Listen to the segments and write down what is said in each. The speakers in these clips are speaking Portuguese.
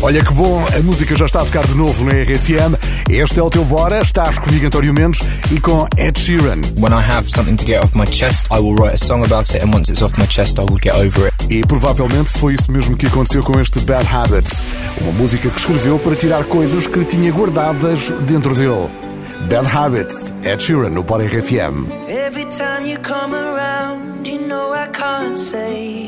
Olha que bom, a música já está a tocar de novo na RFM. Este é o teu Bora, estás comigo António Mendes e com Ed Sheeran. When I have something to get off my chest, I will write a song about it and once it's off my chest, I will get over it. E provavelmente foi isso mesmo que aconteceu com este Bad Habits, uma música que escreveu para tirar coisas que tinha guardadas dentro dele. Bad Habits, Ed Sheeran no Bora RFM. Every time you come around, you know I can't say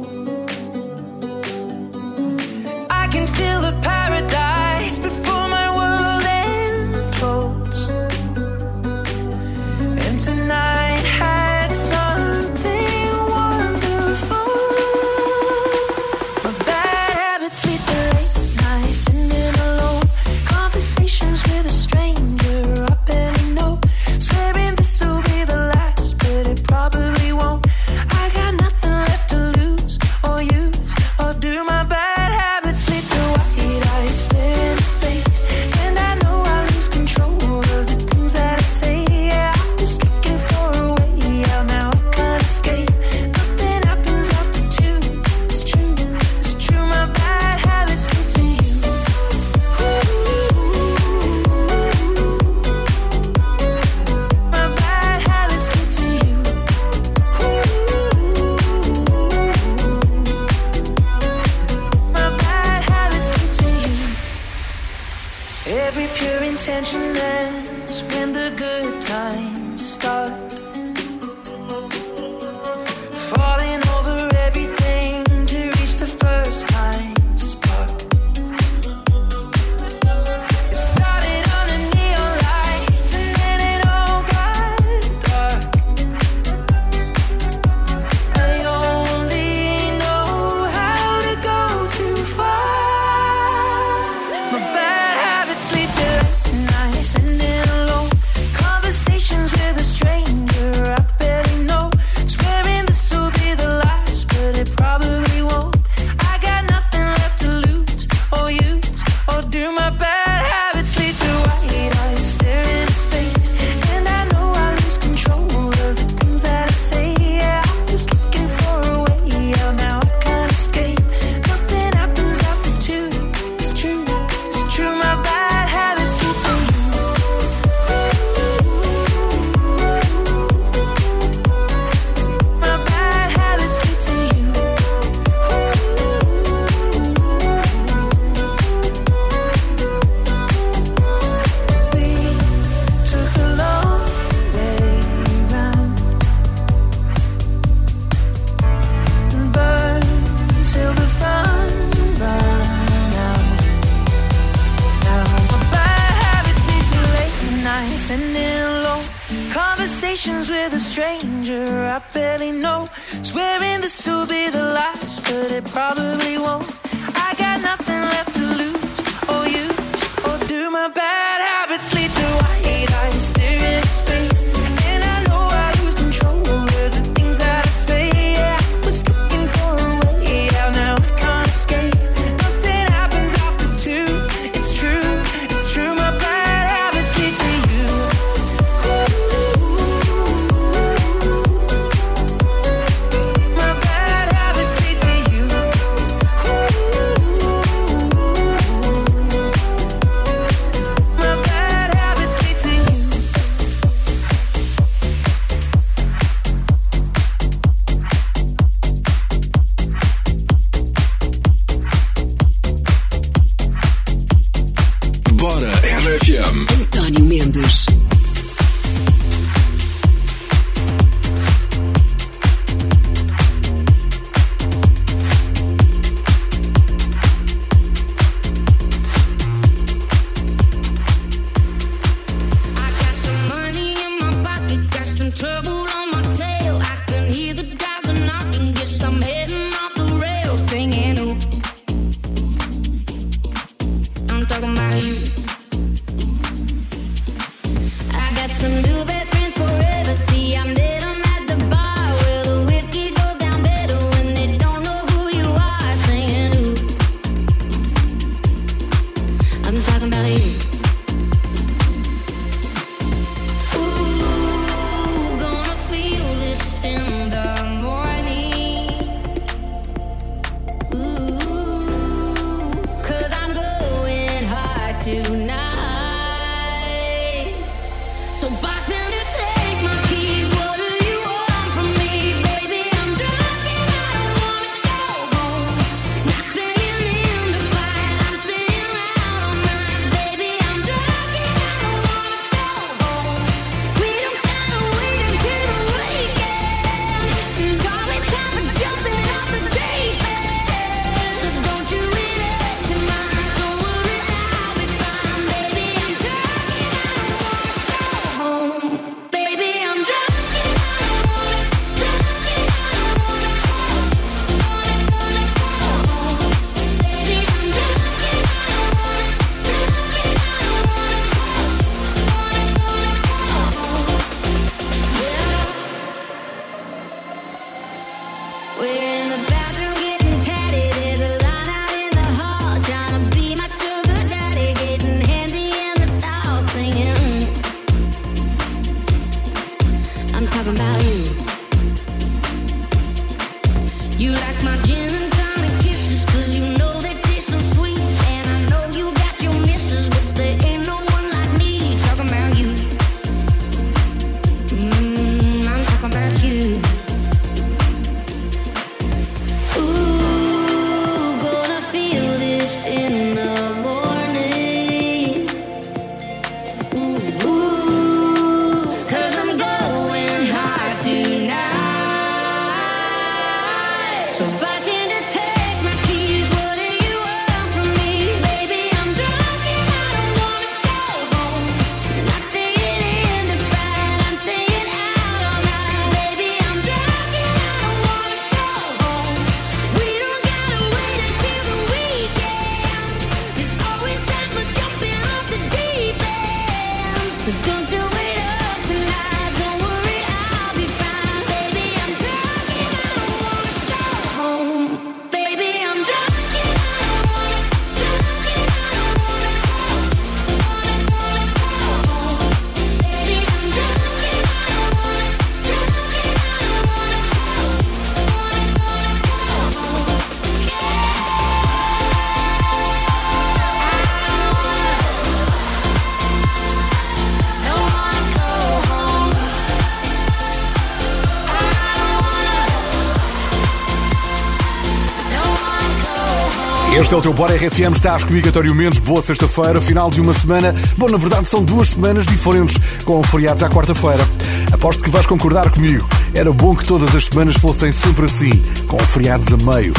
Este é o teu Bora RFM, estás comigo, António Mendes. Boa sexta-feira, final de uma semana. Bom, na verdade, são duas semanas diferentes, com feriados à quarta-feira. Aposto que vais concordar comigo. Era bom que todas as semanas fossem sempre assim, com feriados a meio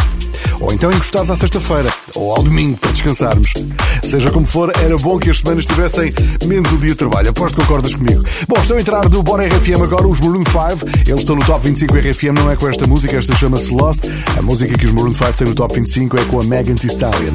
ou então encostados à sexta-feira ou ao domingo para descansarmos. Seja como for, era bom que as semanas tivessem menos o um dia de trabalho. Aposto que concordas comigo. Bom, estão a entrar no Bora RFM agora os Maroon 5. Eles estão no Top 25 RFM, não é com esta música, esta chama-se Lost. A música que os Maroon 5 têm no Top 25 é com a Megan Thee Stallion.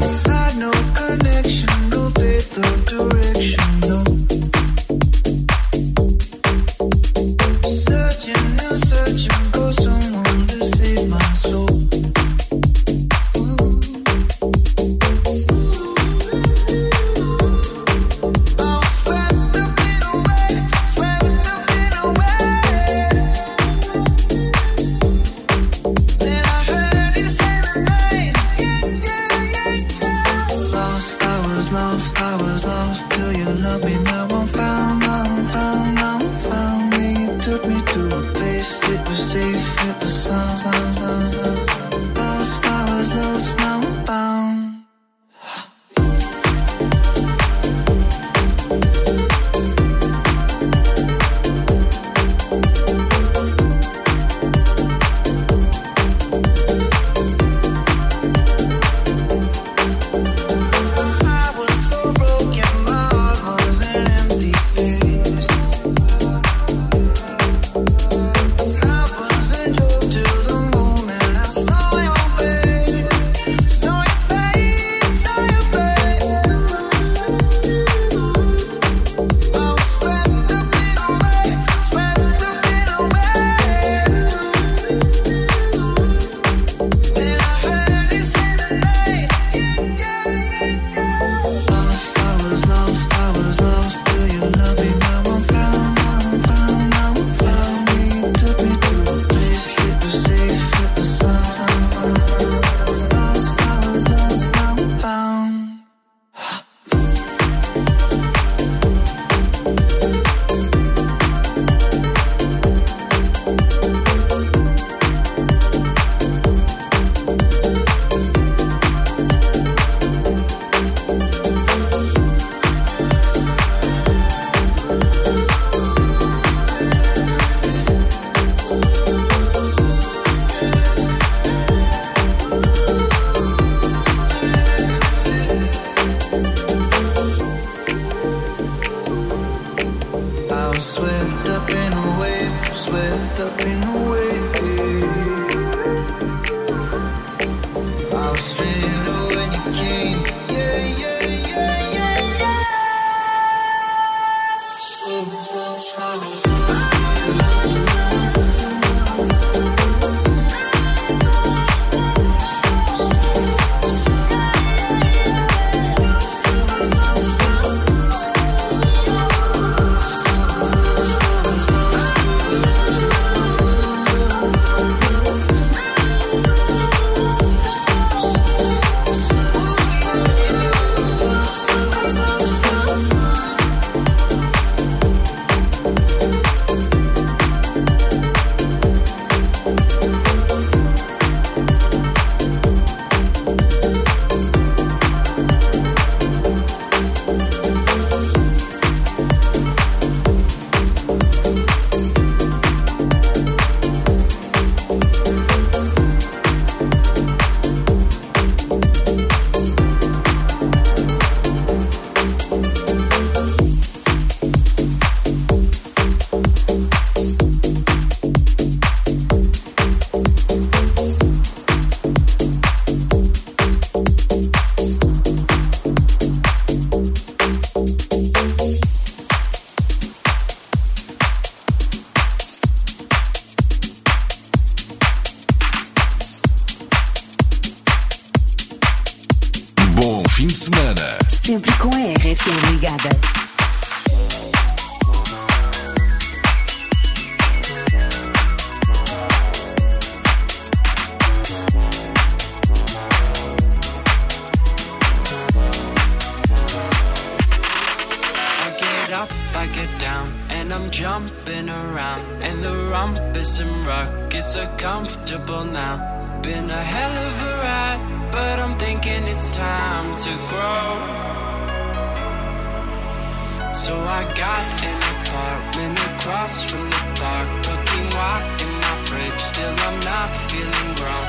to grow. So I got an apartment across from the park, cooking wine in my fridge. Still, I'm not feeling grown.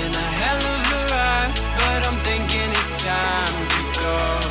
In a hell of a ride, but I'm thinking it's time to go.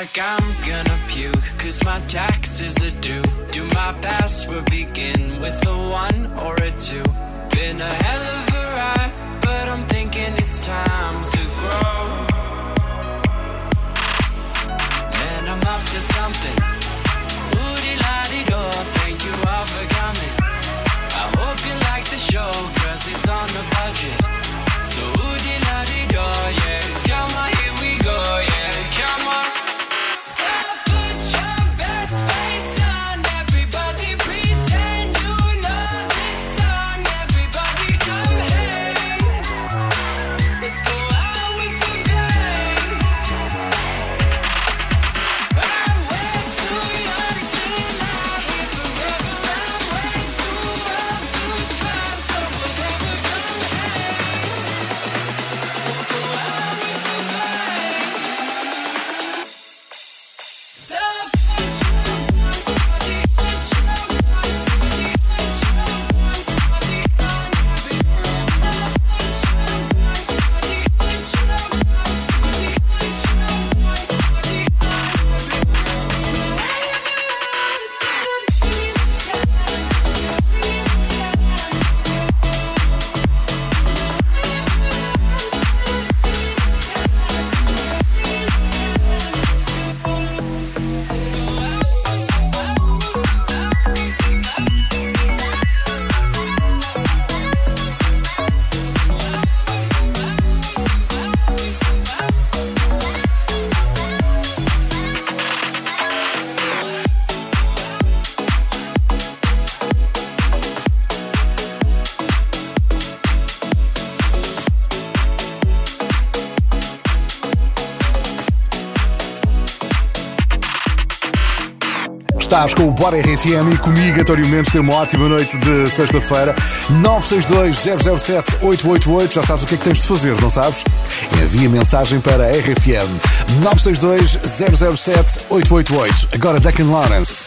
like I'm gonna puke Cause my taxes are due. Do my password begin with a one or a two? Been a hell of a ride But I'm thinking it's time to grow. Man, I'm up to something. estás com o Bora RFM e comigo, António Mendes, tem uma ótima noite de sexta-feira. 962-007-888. Já sabes o que é que tens de fazer, não sabes? Envia mensagem para a RFM 962-007-888. Agora Declan Lawrence.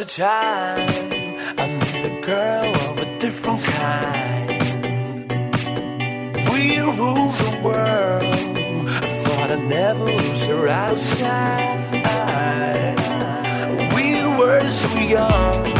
A time I met a girl of a different kind. We ruled the world. I thought I'd never lose her outside. We were so young.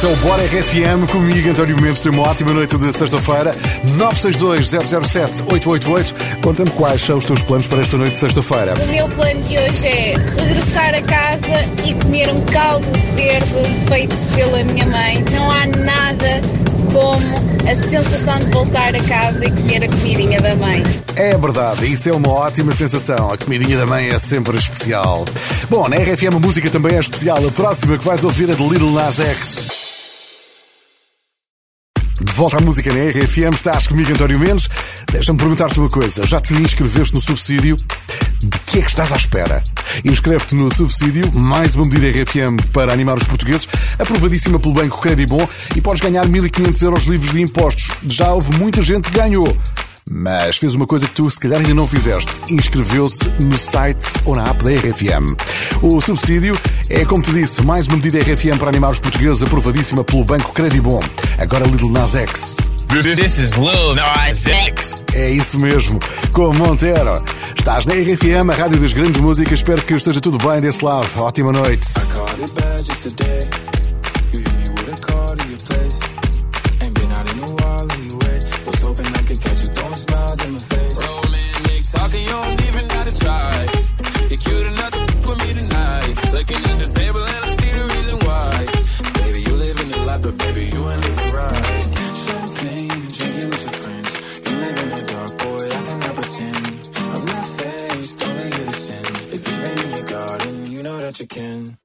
Este é o Bora RFM comigo, António Mendes. Tem uma ótima noite de sexta-feira. 962-007-888. Conta-me quais são os teus planos para esta noite de sexta-feira. O meu plano de hoje é regressar a casa e comer um caldo verde feito pela minha mãe. Não há nada como a sensação de voltar a casa e comer a comidinha da mãe. É verdade, isso é uma ótima sensação. A comidinha da mãe é sempre especial. Bom, na RFM a música também é especial. A próxima que vais ouvir é de Little Nas X. Volta à música na RFM, estás comigo, António Mendes. Deixa-me perguntar-te uma coisa. Já te inscreveste no subsídio? De que é que estás à espera? Inscreve-te no subsídio, mais uma medida RFM para animar os portugueses, aprovadíssima pelo Banco Credibon e podes ganhar 1500 euros livres de impostos. Já houve muita gente que ganhou. Mas fez uma coisa que tu se calhar ainda não fizeste. Inscreveu-se no site ou na app da RFM. O subsídio é, como te disse, mais uma medida RFM para animar os portugueses, aprovadíssima pelo Banco Credibon. Agora Little Nas X. This is Lil Nas X. É isso mesmo, com Montero. Estás na RFM, a rádio das grandes músicas. Espero que esteja tudo bem desse lado. Ótima noite. Caught again.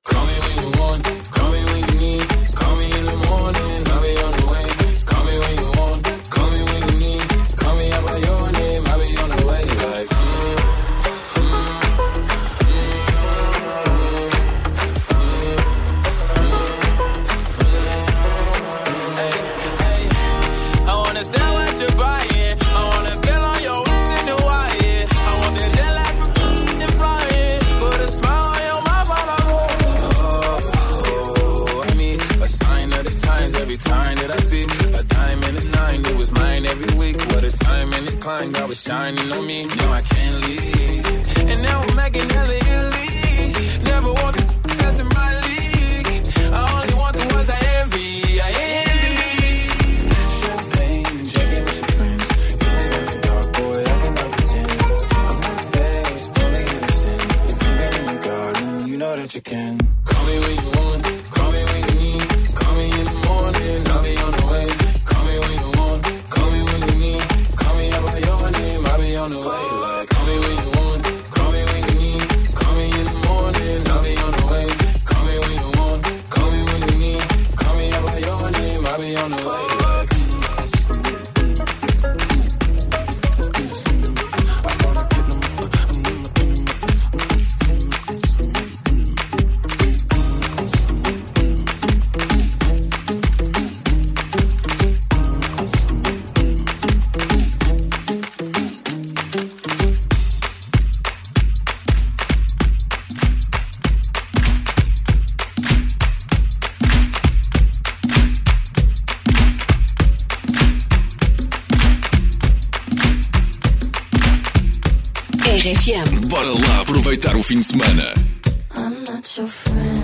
sun, God was shining on me. Now I can't leave. And now I'm making hella Italy. Never walked RFM. Bora lá aproveitar o fim de semana. I'm not your friend.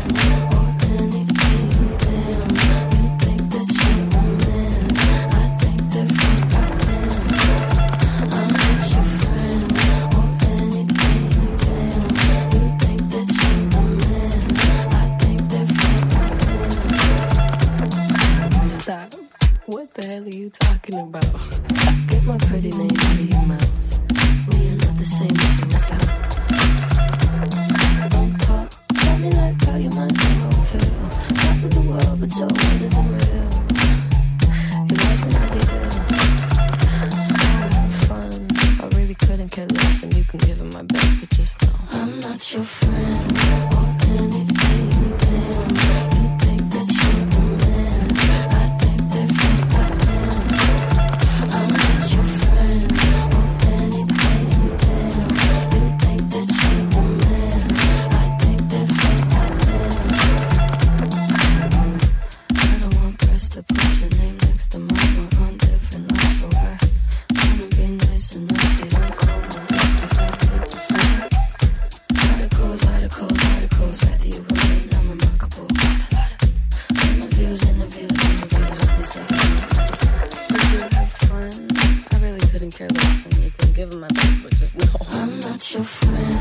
friend.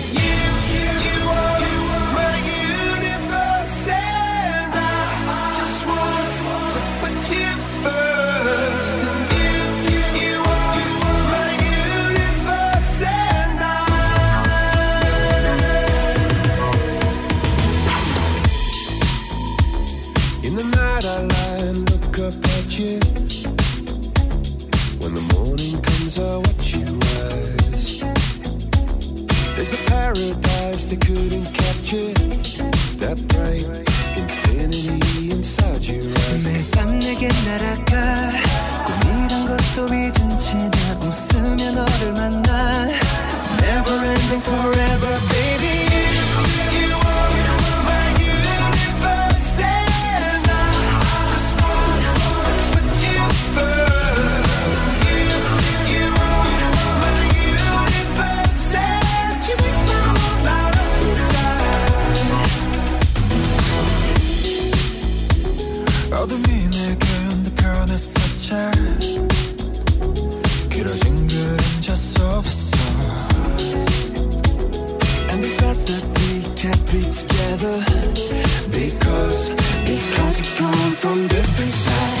Because, because we come from different sides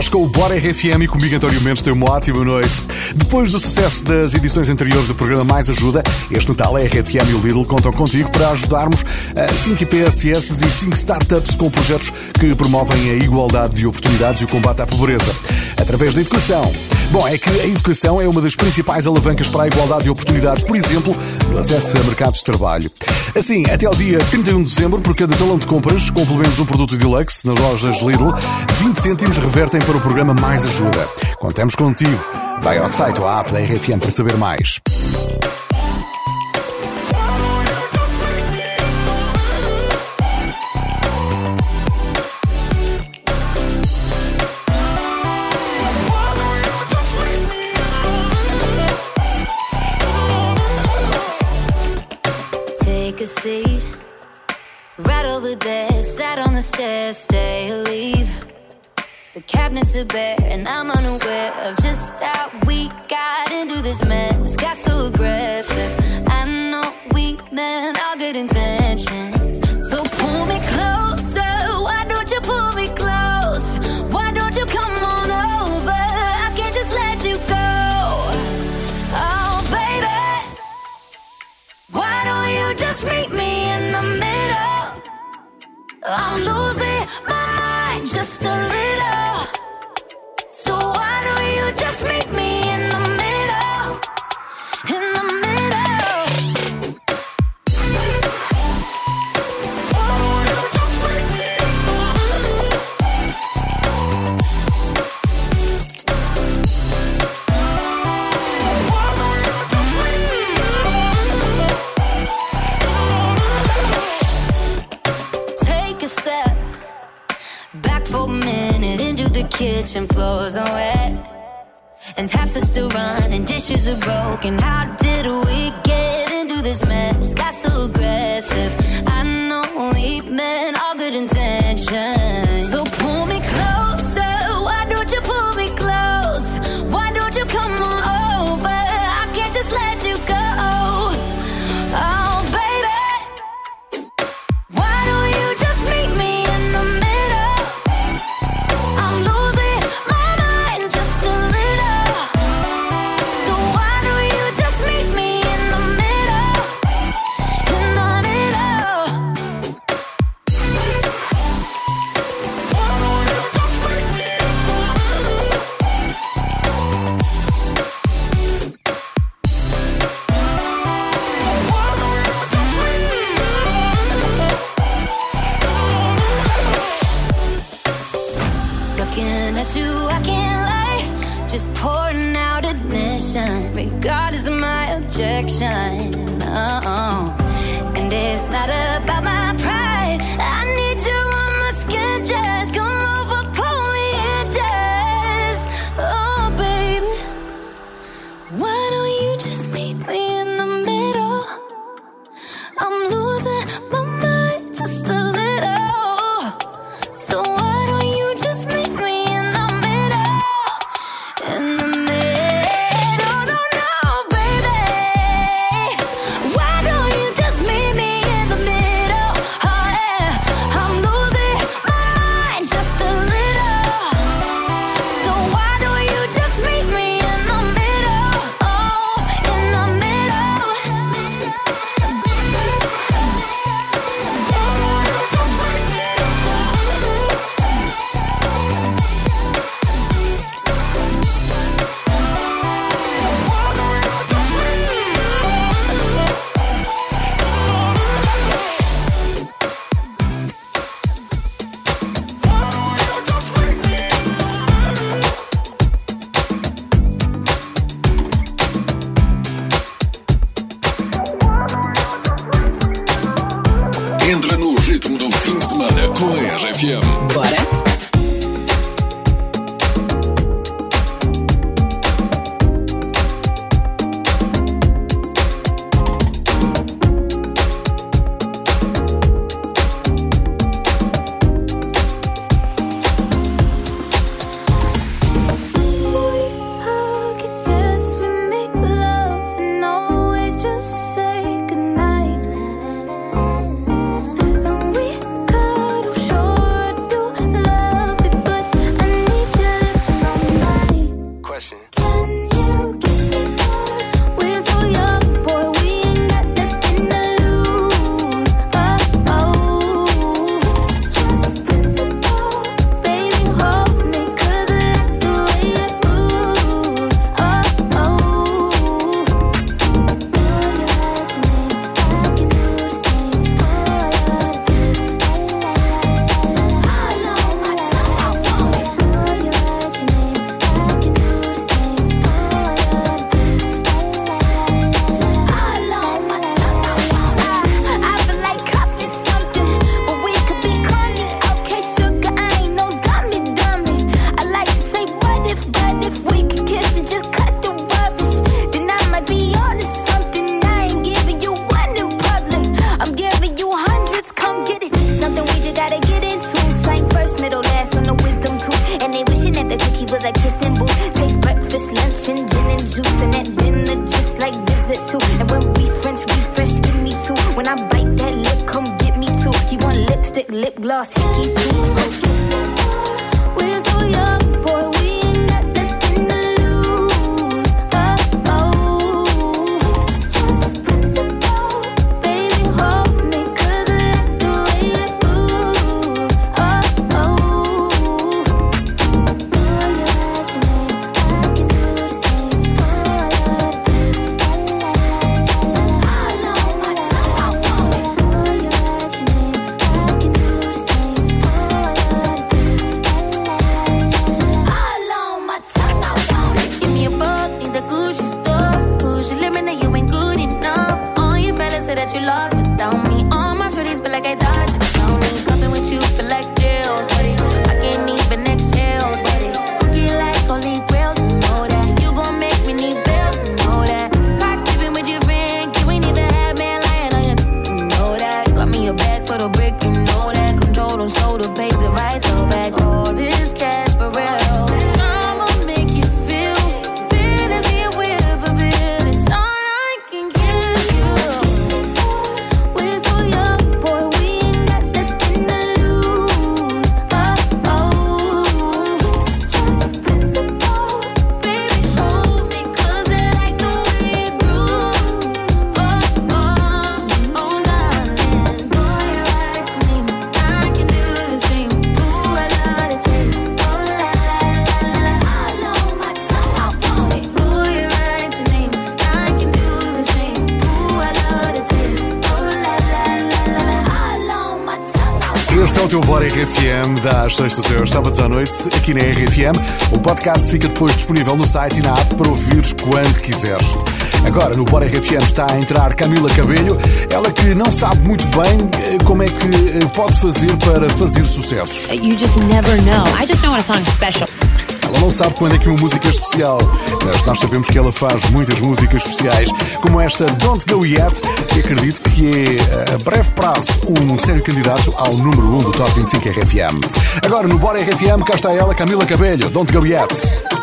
Estás com o Bora RFM e comigo, António Mendes, tem uma ótima noite. Depois do sucesso das edições anteriores do programa Mais Ajuda, este Natal a RFM e o Lidl contam contigo para ajudarmos a 5 IPSS e 5 startups com projetos que promovem a igualdade de oportunidades e o combate à pobreza. Através da educação. Bom, é que a educação é uma das principais alavancas para a igualdade de oportunidades, por exemplo, acesso a mercados de trabalho. Assim, até ao dia 31 de dezembro, por cada talão de compras, com pelo menos um produto Deluxe nas lojas Lidl, 20 cêntimos revertem para o programa Mais Ajuda. Contamos contigo. Vai ao site ou à app da RFM para saber mais. This mess. broken. How did we get into this mess? Got so good. Este é o teu Bora RFM das sextas aos sábados à noite, aqui na RFM. O podcast fica depois disponível no site e na app para ouvires quando quiseres. Agora, no Bora RFM está a entrar Camila Cabelho, ela que não sabe muito bem eh, como é que eh, pode fazer para fazer sucessos. You just never know. I just know when a song's special. Ela não sabe quando é que uma música é especial, mas nós sabemos que ela faz muitas músicas especiais, como esta Don't Go Yet, que acredito que é, a breve prazo, um sério candidato ao número 1 um do Top 25 RFM. Agora, no Bora RFM, cá está ela, Camila Cabelho, Don't Go Yet.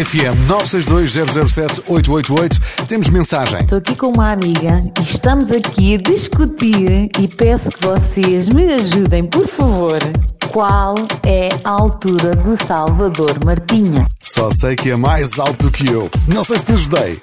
Bora RFM 962-007-888. Temos mensagem. Estou aqui com uma amiga e estamos aqui a discutir e peço que vocês me ajudem, por favor. Qual é a altura do Salvador Martinha? Só sei que é mais alto do que eu. Não sei se te ajudei.